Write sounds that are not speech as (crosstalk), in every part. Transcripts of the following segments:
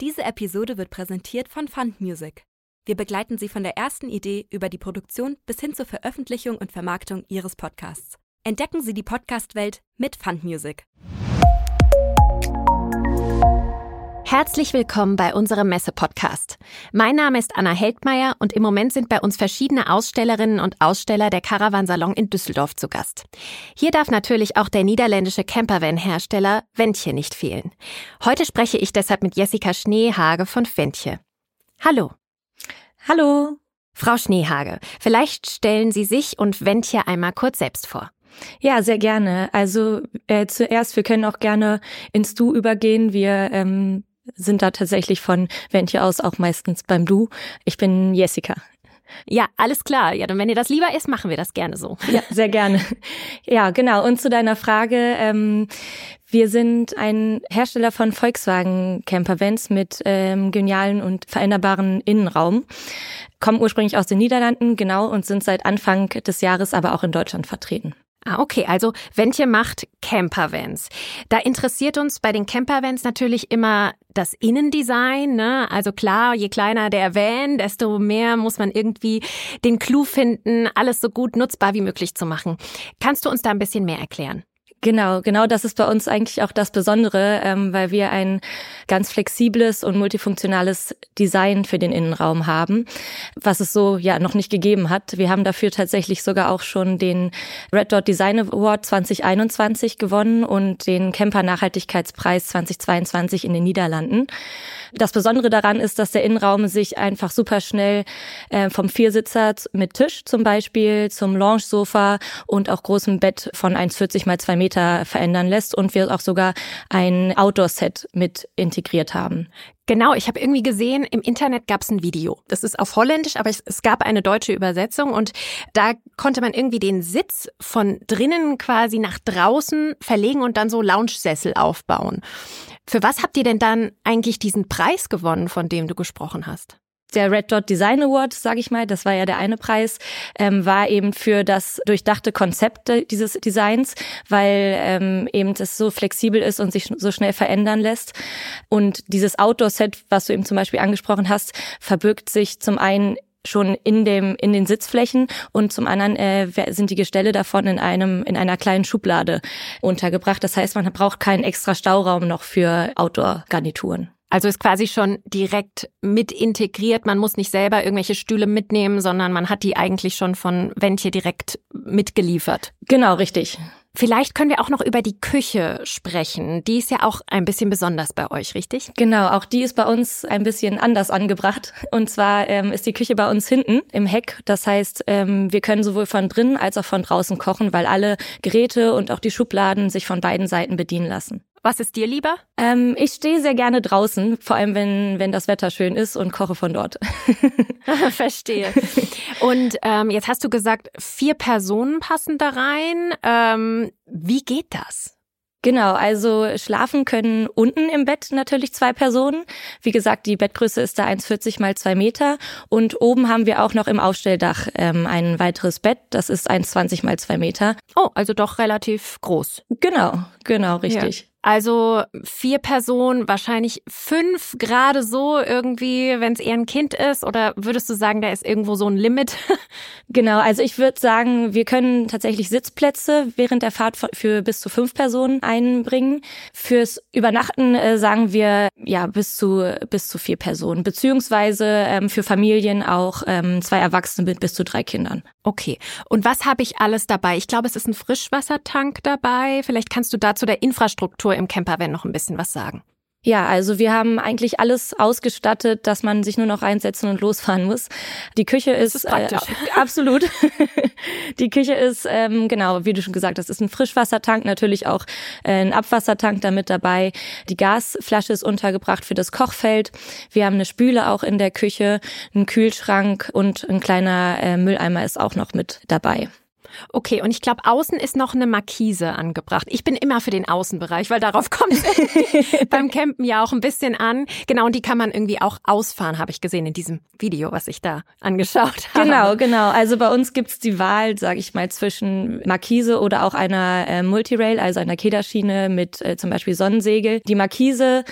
Diese Episode wird präsentiert von Fund Music. Wir begleiten Sie von der ersten Idee über die Produktion bis hin zur Veröffentlichung und Vermarktung Ihres Podcasts. Entdecken Sie die Podcast-Welt mit Fund Music. Herzlich willkommen bei unserem Messe-Podcast. Mein Name ist Anna Heldmeier und im Moment sind bei uns verschiedene Ausstellerinnen und Aussteller der Caravansalon in Düsseldorf zu Gast. Hier darf natürlich auch der niederländische Campervan-Hersteller Wentje nicht fehlen. Heute spreche ich deshalb mit Jessica Schneehage von Wentje. Hallo. Hallo. Frau Schneehage, vielleicht stellen Sie sich und Wentje einmal kurz selbst vor. Ja, sehr gerne. Also äh, zuerst, wir können auch gerne ins Du übergehen. Wir ähm, sind da tatsächlich von Wentje aus auch meistens beim Du. Ich bin Jessica. Ja, alles klar. Ja, dann wenn dir das lieber ist, machen wir das gerne so. Ja, sehr gerne. Ja, genau. Und zu deiner Frage. Ähm, wir sind ein Hersteller von Volkswagen Campervans mit ähm, genialen und veränderbaren Innenraum. Kommen ursprünglich aus den Niederlanden, genau, und sind seit Anfang des Jahres aber auch in Deutschland vertreten. Ah, okay. Also Wentje macht Campervans. Da interessiert uns bei den Campervans natürlich immer das Innendesign. Ne? Also klar, je kleiner der Van, desto mehr muss man irgendwie den Clou finden, alles so gut nutzbar wie möglich zu machen. Kannst du uns da ein bisschen mehr erklären? Genau, genau das ist bei uns eigentlich auch das Besondere, ähm, weil wir ein ganz flexibles und multifunktionales Design für den Innenraum haben, was es so ja noch nicht gegeben hat. Wir haben dafür tatsächlich sogar auch schon den Red Dot Design Award 2021 gewonnen und den Camper Nachhaltigkeitspreis 2022 in den Niederlanden. Das Besondere daran ist, dass der Innenraum sich einfach super schnell äh, vom Viersitzer mit Tisch zum Beispiel zum Lounge-Sofa und auch großem Bett von 1,40 mal 2 Meter verändern lässt und wir auch sogar ein Outdoor-Set mit integriert haben. Genau, ich habe irgendwie gesehen, im Internet gab es ein Video. Das ist auf Holländisch, aber es, es, gab eine deutsche Übersetzung und da konnte man irgendwie den Sitz von drinnen quasi nach draußen verlegen und dann so Lounge-Sessel aufbauen. Für was habt ihr denn dann eigentlich diesen Preis gewonnen, von dem du gesprochen hast? Der Red Dot Design Award, sage ich mal, das war ja der eine Preis, ähm, war eben für das durchdachte Konzept dieses Designs, weil ähm, eben das so flexibel ist und sich so schnell verändern lässt. Und dieses Outdoor-Set, was du eben zum Beispiel angesprochen hast, verbirgt sich zum einen schon in dem in den Sitzflächen und zum anderen äh, sind die Gestelle davon in einem in einer kleinen Schublade untergebracht. Das heißt, man braucht keinen extra Stauraum noch für Outdoor-Garnituren. Also ist quasi schon direkt mit integriert. Man muss nicht selber irgendwelche Stühle mitnehmen, sondern man hat die eigentlich schon von Ventje direkt mitgeliefert. Genau, richtig. Vielleicht können wir auch noch über die Küche sprechen. Die ist ja auch ein bisschen besonders bei euch, richtig? Genau, auch die ist bei uns ein bisschen anders angebracht. Und zwar ähm, ist die Küche bei uns hinten im Heck. Das heißt, ähm, wir können sowohl von drinnen als auch von draußen kochen, weil alle Geräte und auch die Schubladen sich von beiden Seiten bedienen lassen. Was ist dir lieber? Ähm, ich stehe sehr gerne draußen, vor allem wenn, wenn das Wetter schön ist und koche von dort. (laughs) (laughs) Verstehe. Und ähm, jetzt hast du gesagt, vier Personen passen da rein. Ähm, wie geht das? Genau, also schlafen können unten im Bett natürlich zwei Personen. Wie gesagt, die Bettgröße ist da 1,40 mal zwei Meter. Und oben haben wir auch noch im Aufstelldach ähm, ein weiteres Bett. Das ist 1,20 mal zwei Meter. Oh, also doch relativ groß. Genau, genau, richtig. Ja. Also vier Personen, wahrscheinlich fünf gerade so irgendwie, wenn es eher ein Kind ist? Oder würdest du sagen, da ist irgendwo so ein Limit? (laughs) genau, also ich würde sagen, wir können tatsächlich Sitzplätze während der Fahrt für bis zu fünf Personen einbringen. Fürs Übernachten äh, sagen wir ja bis zu bis zu vier Personen, beziehungsweise ähm, für Familien auch ähm, zwei Erwachsene mit bis zu drei Kindern. Okay. Und was habe ich alles dabei? Ich glaube, es ist ein Frischwassertank dabei. Vielleicht kannst du dazu der Infrastruktur im Campervan noch ein bisschen was sagen. Ja, also wir haben eigentlich alles ausgestattet, dass man sich nur noch reinsetzen und losfahren muss. Die Küche ist, ist praktisch. Äh, absolut. (laughs) die Küche ist ähm, genau, wie du schon gesagt hast, ist ein Frischwassertank, natürlich auch äh, ein Abwassertank damit dabei. Die Gasflasche ist untergebracht für das Kochfeld. Wir haben eine Spüle auch in der Küche, einen Kühlschrank und ein kleiner äh, Mülleimer ist auch noch mit dabei. Okay, und ich glaube, außen ist noch eine Markise angebracht. Ich bin immer für den Außenbereich, weil darauf kommt (laughs) beim Campen ja auch ein bisschen an. Genau, und die kann man irgendwie auch ausfahren, habe ich gesehen in diesem Video, was ich da angeschaut (laughs) habe. Genau, genau. Also bei uns gibt's die Wahl, sage ich mal, zwischen Markise oder auch einer äh, Multirail, also einer Kederschiene mit äh, zum Beispiel Sonnensegel. Die Markise,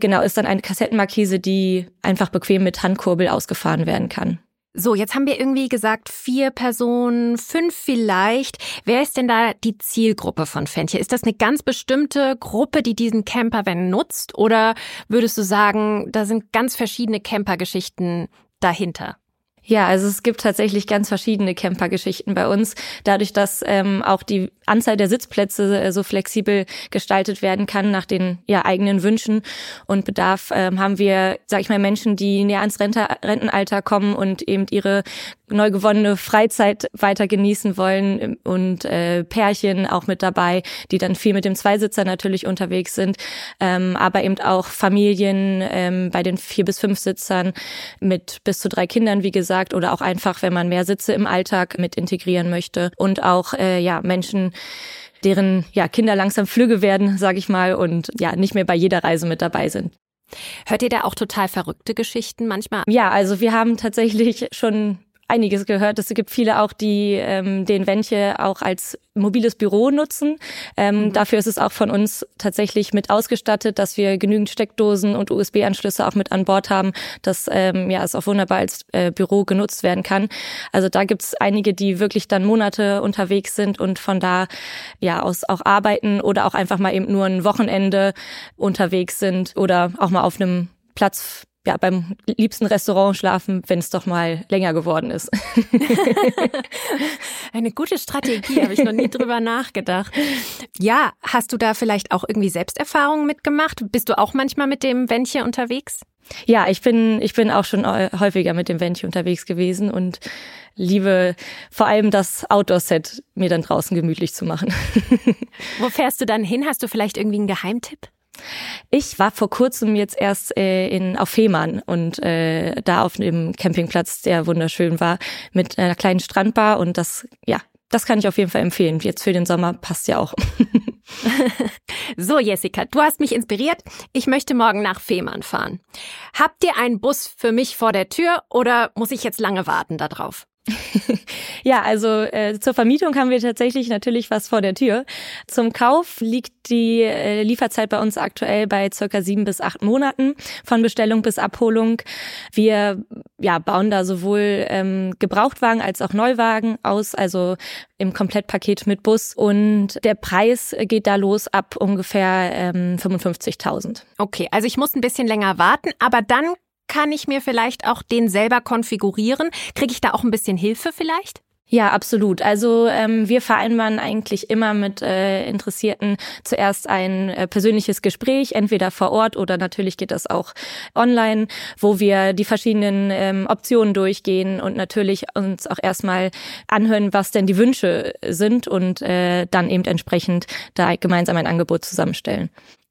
genau, ist dann eine Kassettenmarkise, die einfach bequem mit Handkurbel ausgefahren werden kann. So, jetzt haben wir irgendwie gesagt, vier Personen, fünf vielleicht. Wer ist denn da die Zielgruppe von Fenchel? Ist das eine ganz bestimmte Gruppe, die diesen Campervan nutzt? Oder würdest du sagen, da sind ganz verschiedene Campergeschichten dahinter? Ja, also es gibt tatsächlich ganz verschiedene Campergeschichten bei uns. Dadurch, dass ähm, auch die Anzahl der Sitzplätze äh, so flexibel gestaltet werden kann nach den ja, eigenen Wünschen und Bedarf, ähm, haben wir, sag ich mal, Menschen, die näher ans Rentenalter kommen und eben ihre neu gewonnene Freizeit weiter genießen wollen und äh, Pärchen auch mit dabei, die dann viel mit dem Zweisitzer natürlich unterwegs sind, ähm, aber eben auch Familien ähm, bei den vier bis fünf Sitzern mit bis zu drei Kindern, wie gesagt, oder auch einfach, wenn man mehr Sitze im Alltag mit integrieren möchte und auch äh, ja Menschen deren ja Kinder langsam flügge werden, sage ich mal, und ja nicht mehr bei jeder Reise mit dabei sind. Hört ihr da auch total verrückte Geschichten manchmal? Ja, also wir haben tatsächlich schon einiges gehört. Es gibt viele auch, die ähm, den Wenche auch als mobiles Büro nutzen. Ähm, mhm. Dafür ist es auch von uns tatsächlich mit ausgestattet, dass wir genügend Steckdosen und USB-Anschlüsse auch mit an Bord haben, dass ähm, ja es auch wunderbar als äh, Büro genutzt werden kann. Also da gibt's einige, die wirklich dann Monate unterwegs sind und von da ja aus auch arbeiten oder auch einfach mal eben nur ein Wochenende unterwegs sind oder auch mal auf einem Platz ja, beim liebsten Restaurant schlafen, wenn es doch mal länger geworden ist. (laughs) Eine gute Strategie, habe ich noch nie drüber nachgedacht. Ja, hast du da vielleicht auch irgendwie Selbsterfahrungen mitgemacht? Bist du auch manchmal mit dem Wändchen unterwegs? Ja, ich bin, ich bin auch schon häufiger mit dem Wändchen unterwegs gewesen und liebe vor allem das Outdoor-Set mir dann draußen gemütlich zu machen. (laughs) Wo fährst du dann hin? Hast du vielleicht irgendwie einen Geheimtipp? Ich war vor kurzem jetzt erst äh, in auf Fehmarn und äh, da auf dem Campingplatz, der wunderschön war, mit einer kleinen Strandbar und das, ja, das kann ich auf jeden Fall empfehlen. Jetzt für den Sommer passt ja auch. (laughs) so, Jessica, du hast mich inspiriert. Ich möchte morgen nach Fehmarn fahren. Habt ihr einen Bus für mich vor der Tür oder muss ich jetzt lange warten darauf? Ja, also äh, zur Vermietung haben wir tatsächlich natürlich was vor der Tür. Zum Kauf liegt die äh, Lieferzeit bei uns aktuell bei circa sieben bis acht Monaten von Bestellung bis Abholung. Wir ja, bauen da sowohl ähm, Gebrauchtwagen als auch Neuwagen aus, also im Komplettpaket mit Bus. Und der Preis geht da los ab ungefähr ähm, 55.000. Okay, also ich muss ein bisschen länger warten, aber dann kann ich mir vielleicht auch den selber konfigurieren? Kriege ich da auch ein bisschen Hilfe vielleicht? Ja, absolut. Also ähm, wir vereinbaren eigentlich immer mit äh, Interessierten zuerst ein äh, persönliches Gespräch, entweder vor Ort oder natürlich geht das auch online, wo wir die verschiedenen ähm, Optionen durchgehen und natürlich uns auch erstmal anhören, was denn die Wünsche sind und äh, dann eben entsprechend da gemeinsam ein Angebot zusammenstellen.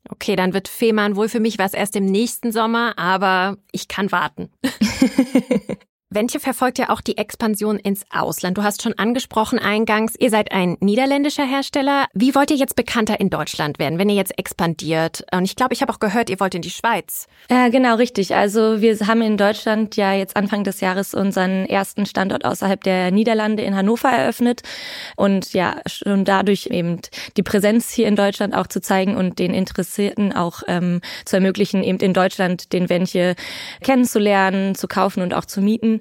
Okay, dann wird Fehmarn wohl für mich was erst im nächsten Sommer, aber ich kann warten. (laughs) Wentje verfolgt ja auch die Expansion ins Ausland. Du hast schon angesprochen eingangs, ihr seid ein niederländischer Hersteller. Wie wollt ihr jetzt bekannter in Deutschland werden, wenn ihr jetzt expandiert? Und ich glaube, ich habe auch gehört, ihr wollt in die Schweiz. Äh, genau, richtig. Also wir haben in Deutschland ja jetzt Anfang des Jahres unseren ersten Standort außerhalb der Niederlande in Hannover eröffnet. Und ja, schon dadurch eben die Präsenz hier in Deutschland auch zu zeigen und den Interessierten auch ähm, zu ermöglichen, eben in Deutschland den Wentje kennenzulernen, zu kaufen und auch zu mieten.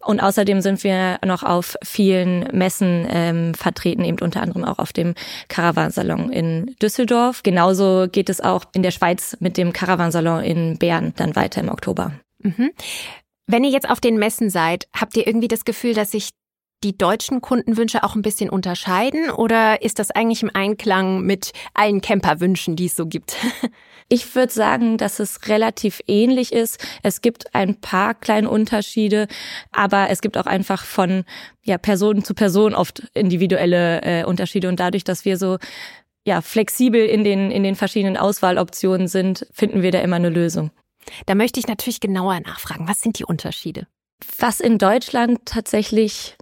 Und außerdem sind wir noch auf vielen Messen ähm, vertreten, eben unter anderem auch auf dem Caravansalon in Düsseldorf. Genauso geht es auch in der Schweiz mit dem Caravansalon in Bern dann weiter im Oktober. Mhm. Wenn ihr jetzt auf den Messen seid, habt ihr irgendwie das Gefühl, dass sich die deutschen Kundenwünsche auch ein bisschen unterscheiden oder ist das eigentlich im Einklang mit allen Camperwünschen, die es so gibt? (laughs) Ich würde sagen, dass es relativ ähnlich ist. Es gibt ein paar kleine Unterschiede, aber es gibt auch einfach von ja, Person zu Person oft individuelle äh, Unterschiede. Und dadurch, dass wir so ja, flexibel in den, in den verschiedenen Auswahloptionen sind, finden wir da immer eine Lösung. Da möchte ich natürlich genauer nachfragen. Was sind die Unterschiede? Was in Deutschland tatsächlich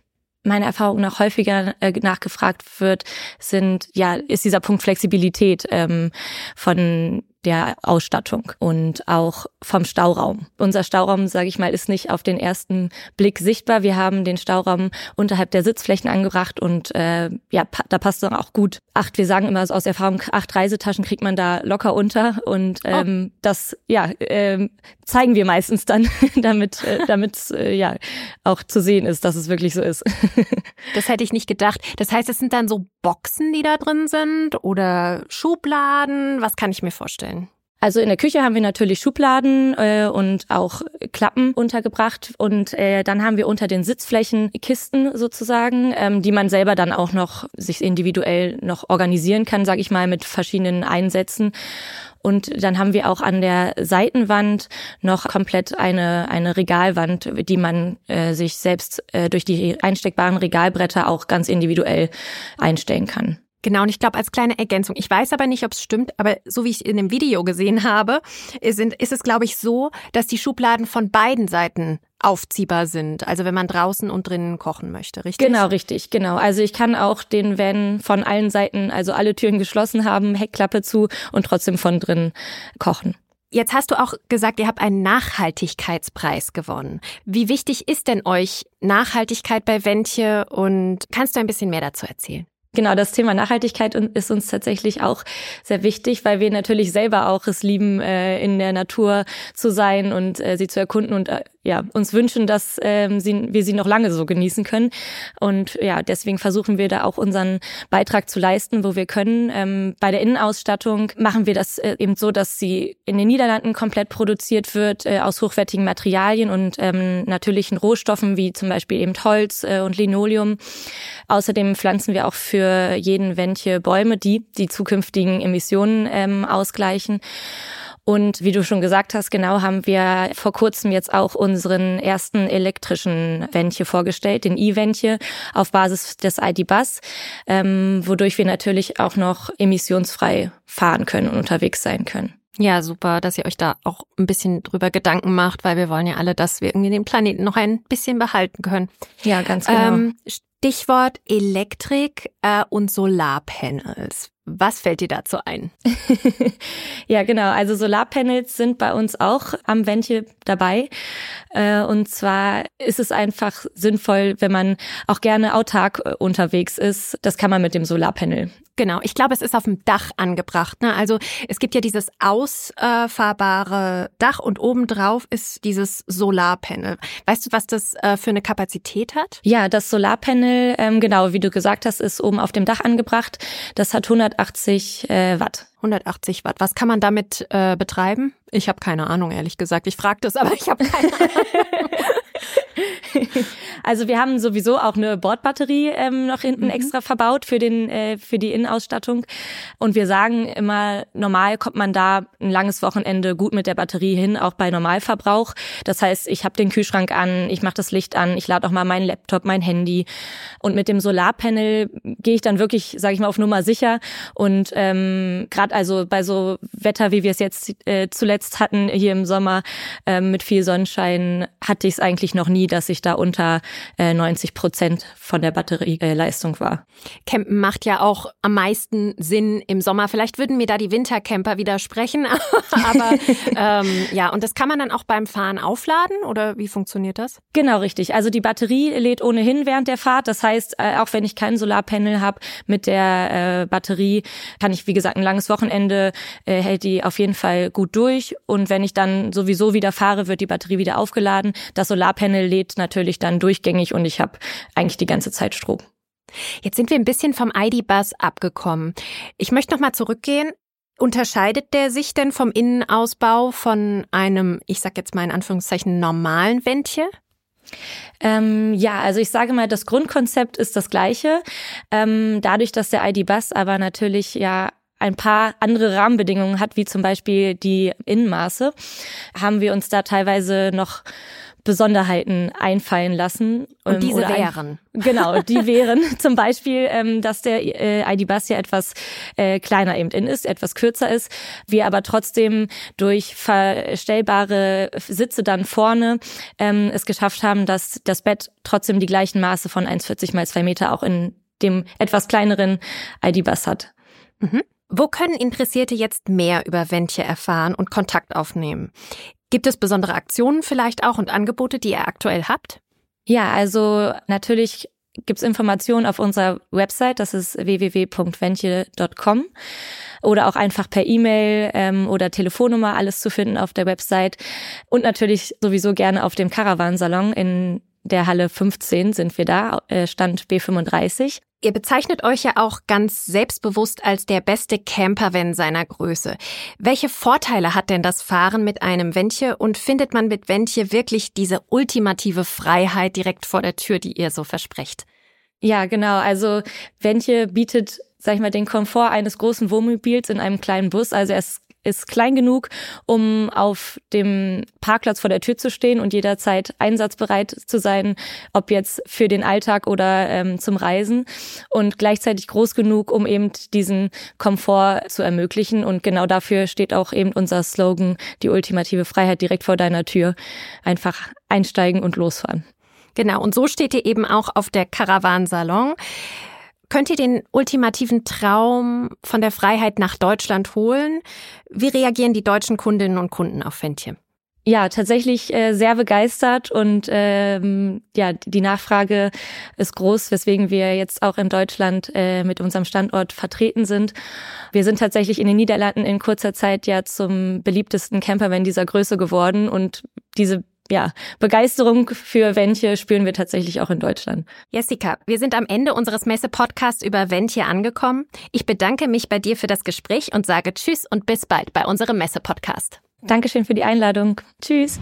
meiner Erfahrung nach häufiger äh, nachgefragt wird, sind ja ist dieser Punkt Flexibilität ähm, von der Ausstattung und auch vom Stauraum. Unser Stauraum, sage ich mal, ist nicht auf den ersten Blick sichtbar. Wir haben den Stauraum unterhalb der Sitzflächen angebracht und äh, ja, pa da passt dann auch gut. Acht, wir sagen immer aus Erfahrung, acht Reisetaschen kriegt man da locker unter und oh. ähm, oh. das ja äh, zeigen wir meistens dann, (laughs) damit äh, damit äh, ja auch zu sehen ist, dass es wirklich so ist. (laughs) das hätte ich nicht gedacht. Das heißt, es sind dann so Boxen, die da drin sind oder Schubladen. Was kann ich mir vorstellen? Also in der Küche haben wir natürlich Schubladen äh, und auch Klappen untergebracht und äh, dann haben wir unter den Sitzflächen Kisten sozusagen, ähm, die man selber dann auch noch sich individuell noch organisieren kann, sage ich mal, mit verschiedenen Einsätzen. Und dann haben wir auch an der Seitenwand noch komplett eine, eine Regalwand, die man äh, sich selbst äh, durch die einsteckbaren Regalbretter auch ganz individuell einstellen kann. Genau, und ich glaube, als kleine Ergänzung, ich weiß aber nicht, ob es stimmt, aber so wie ich in dem Video gesehen habe, sind, ist es, glaube ich, so, dass die Schubladen von beiden Seiten aufziehbar sind. Also wenn man draußen und drinnen kochen möchte, richtig? Genau, richtig, genau. Also ich kann auch den Van von allen Seiten, also alle Türen geschlossen haben, Heckklappe zu und trotzdem von drinnen kochen. Jetzt hast du auch gesagt, ihr habt einen Nachhaltigkeitspreis gewonnen. Wie wichtig ist denn euch Nachhaltigkeit bei Ventje und kannst du ein bisschen mehr dazu erzählen? Genau, das Thema Nachhaltigkeit ist uns tatsächlich auch sehr wichtig, weil wir natürlich selber auch es lieben, äh, in der Natur zu sein und äh, sie zu erkunden und äh, ja, uns wünschen, dass ähm, sie, wir sie noch lange so genießen können. Und ja, deswegen versuchen wir da auch unseren Beitrag zu leisten, wo wir können. Ähm, bei der Innenausstattung machen wir das äh, eben so, dass sie in den Niederlanden komplett produziert wird äh, aus hochwertigen Materialien und ähm, natürlichen Rohstoffen wie zum Beispiel eben Holz äh, und Linoleum. Außerdem pflanzen wir auch für jeden Wendche Bäume, die die zukünftigen Emissionen ähm, ausgleichen. Und wie du schon gesagt hast, genau haben wir vor kurzem jetzt auch unseren ersten elektrischen Wendche vorgestellt, den E-Wendche auf Basis des ID-Bus, ähm, wodurch wir natürlich auch noch emissionsfrei fahren können und unterwegs sein können. Ja, super, dass ihr euch da auch ein bisschen drüber Gedanken macht, weil wir wollen ja alle, dass wir irgendwie den Planeten noch ein bisschen behalten können. Ja, ganz genau. Ähm, Stichwort Elektrik äh, und Solarpanels. Was fällt dir dazu ein? (laughs) ja, genau. Also Solarpanels sind bei uns auch am Ventje dabei. Äh, und zwar ist es einfach sinnvoll, wenn man auch gerne autark äh, unterwegs ist. Das kann man mit dem Solarpanel. Genau, ich glaube, es ist auf dem Dach angebracht. Ne? Also es gibt ja dieses ausfahrbare Dach und obendrauf ist dieses Solarpanel. Weißt du, was das äh, für eine Kapazität hat? Ja, das Solarpanel, ähm, genau, wie du gesagt hast, ist oben auf dem Dach angebracht. Das hat 180 äh, Watt. 180 Watt. Was kann man damit äh, betreiben? Ich habe keine Ahnung, ehrlich gesagt. Ich frage das, aber ich habe keine (laughs) Ahnung. (laughs) also wir haben sowieso auch eine Bordbatterie ähm, noch hinten mhm. extra verbaut für den äh, für die Innenausstattung und wir sagen immer normal kommt man da ein langes Wochenende gut mit der Batterie hin, auch bei Normalverbrauch. Das heißt, ich habe den Kühlschrank an, ich mache das Licht an, ich lade auch mal meinen Laptop, mein Handy und mit dem Solarpanel gehe ich dann wirklich, sage ich mal, auf Nummer sicher und ähm, gerade also bei so Wetter, wie wir es jetzt äh, zuletzt hatten hier im Sommer äh, mit viel Sonnenschein, hatte ich es eigentlich noch nie, dass ich da unter äh, 90 Prozent von der Batterieleistung war. Campen macht ja auch am meisten Sinn im Sommer. Vielleicht würden mir da die Wintercamper widersprechen, (laughs) aber ähm, ja, und das kann man dann auch beim Fahren aufladen oder wie funktioniert das? Genau, richtig. Also die Batterie lädt ohnehin während der Fahrt. Das heißt, äh, auch wenn ich kein Solarpanel habe, mit der äh, Batterie kann ich, wie gesagt, ein langes Wochenende äh, hält die auf jeden Fall gut durch. Und wenn ich dann sowieso wieder fahre, wird die Batterie wieder aufgeladen. Das Solarpanel lädt natürlich dann durchgängig und ich habe eigentlich die ganze Zeit Strom. Jetzt sind wir ein bisschen vom ID-Bus abgekommen. Ich möchte noch mal zurückgehen. Unterscheidet der sich denn vom Innenausbau von einem, ich sag jetzt mal in Anführungszeichen, normalen Ventje? Ähm, ja, also ich sage mal, das Grundkonzept ist das gleiche. Ähm, dadurch, dass der ID-Bus aber natürlich ja ein paar andere Rahmenbedingungen hat, wie zum Beispiel die Innenmaße, haben wir uns da teilweise noch Besonderheiten einfallen lassen. Und ähm, diese wären? Ein, (laughs) genau, die wären (laughs) zum Beispiel, ähm, dass der äh, ID-Bus ja etwas äh, kleiner eben in ist, etwas kürzer ist, wir aber trotzdem durch verstellbare Sitze dann vorne ähm, es geschafft haben, dass das Bett trotzdem die gleichen Maße von 1,40 mal 2 Meter auch in dem etwas kleineren ID-Bus hat. Mhm. Wo können Interessierte jetzt mehr über Ventje erfahren und Kontakt aufnehmen? Gibt es besondere Aktionen vielleicht auch und Angebote, die ihr aktuell habt? Ja, also natürlich gibt's Informationen auf unserer Website, das ist www.ventje.com oder auch einfach per E-Mail ähm, oder Telefonnummer alles zu finden auf der Website und natürlich sowieso gerne auf dem Caravansalon in der Halle 15 sind wir da, äh, Stand B35. Ihr bezeichnet euch ja auch ganz selbstbewusst als der beste Campervan seiner Größe. Welche Vorteile hat denn das Fahren mit einem Wendche und findet man mit Wendche wirklich diese ultimative Freiheit direkt vor der Tür, die ihr so versprecht? Ja, genau. Also Wendche bietet, sag ich mal, den Komfort eines großen Wohnmobils in einem kleinen Bus. Also er ist ist klein genug, um auf dem Parkplatz vor der Tür zu stehen und jederzeit einsatzbereit zu sein, ob jetzt für den Alltag oder ähm, zum Reisen und gleichzeitig groß genug, um eben diesen Komfort zu ermöglichen. Und genau dafür steht auch eben unser Slogan, die ultimative Freiheit direkt vor deiner Tür. Einfach einsteigen und losfahren. Genau, und so steht ihr eben auch auf der Caravan Salon. Könnt ihr den ultimativen Traum von der Freiheit nach Deutschland holen? Wie reagieren die deutschen Kundinnen und Kunden auf Fentje? Ja, tatsächlich äh, sehr begeistert und ähm, ja, die Nachfrage ist groß, weswegen wir jetzt auch in Deutschland äh, mit unserem Standort vertreten sind. Wir sind tatsächlich in den Niederlanden in kurzer Zeit ja zum beliebtesten Campervan dieser Größe geworden und diese ja, Begeisterung für Ventje spüren wir tatsächlich auch in Deutschland. Jessica, wir sind am Ende unseres Messe-Podcasts über Ventje angekommen. Ich bedanke mich bei dir für das Gespräch und sage Tschüss und bis bald bei unserem Messe-Podcast. Dankeschön für die Einladung. Tschüss.